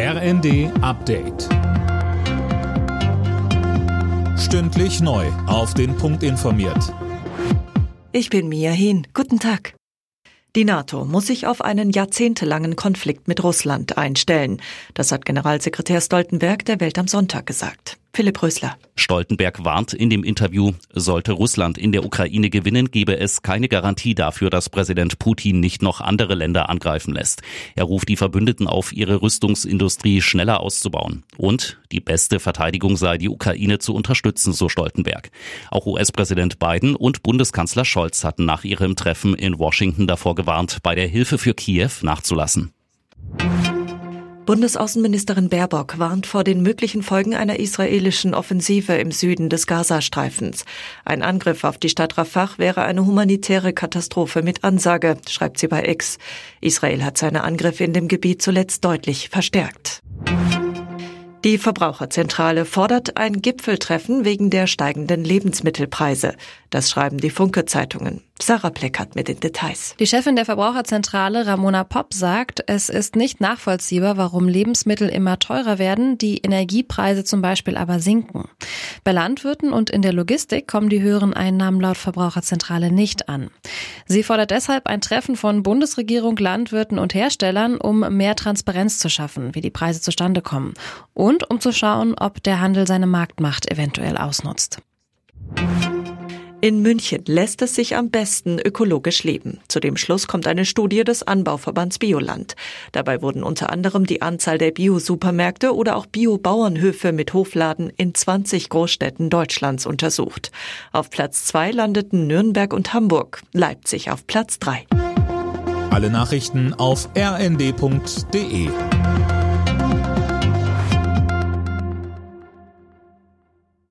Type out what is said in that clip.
RND Update. Stündlich neu. Auf den Punkt informiert. Ich bin Mia Hin. Guten Tag. Die NATO muss sich auf einen jahrzehntelangen Konflikt mit Russland einstellen. Das hat Generalsekretär Stoltenberg der Welt am Sonntag gesagt. Philipp Rösler. Stoltenberg warnt in dem Interview, sollte Russland in der Ukraine gewinnen, gebe es keine Garantie dafür, dass Präsident Putin nicht noch andere Länder angreifen lässt. Er ruft die Verbündeten auf, ihre Rüstungsindustrie schneller auszubauen. Und die beste Verteidigung sei, die Ukraine zu unterstützen, so Stoltenberg. Auch US-Präsident Biden und Bundeskanzler Scholz hatten nach ihrem Treffen in Washington davor gewarnt, bei der Hilfe für Kiew nachzulassen. Bundesaußenministerin Baerbock warnt vor den möglichen Folgen einer israelischen Offensive im Süden des Gazastreifens. Ein Angriff auf die Stadt Rafah wäre eine humanitäre Katastrophe mit Ansage, schreibt sie bei X. Israel hat seine Angriffe in dem Gebiet zuletzt deutlich verstärkt. Die Verbraucherzentrale fordert ein Gipfeltreffen wegen der steigenden Lebensmittelpreise. Das schreiben die Funke-Zeitungen. Sarah Pleckert mit den Details. Die Chefin der Verbraucherzentrale Ramona Popp sagt, es ist nicht nachvollziehbar, warum Lebensmittel immer teurer werden, die Energiepreise zum Beispiel aber sinken. Bei Landwirten und in der Logistik kommen die höheren Einnahmen laut Verbraucherzentrale nicht an. Sie fordert deshalb ein Treffen von Bundesregierung, Landwirten und Herstellern, um mehr Transparenz zu schaffen, wie die Preise zustande kommen und um zu schauen, ob der Handel seine Marktmacht eventuell ausnutzt. In München lässt es sich am besten ökologisch leben. Zu dem Schluss kommt eine Studie des Anbauverbands Bioland. Dabei wurden unter anderem die Anzahl der Bio-Supermärkte oder auch Bio-Bauernhöfe mit Hofladen in 20 Großstädten Deutschlands untersucht. Auf Platz zwei landeten Nürnberg und Hamburg, Leipzig auf Platz drei. Alle Nachrichten auf rnd.de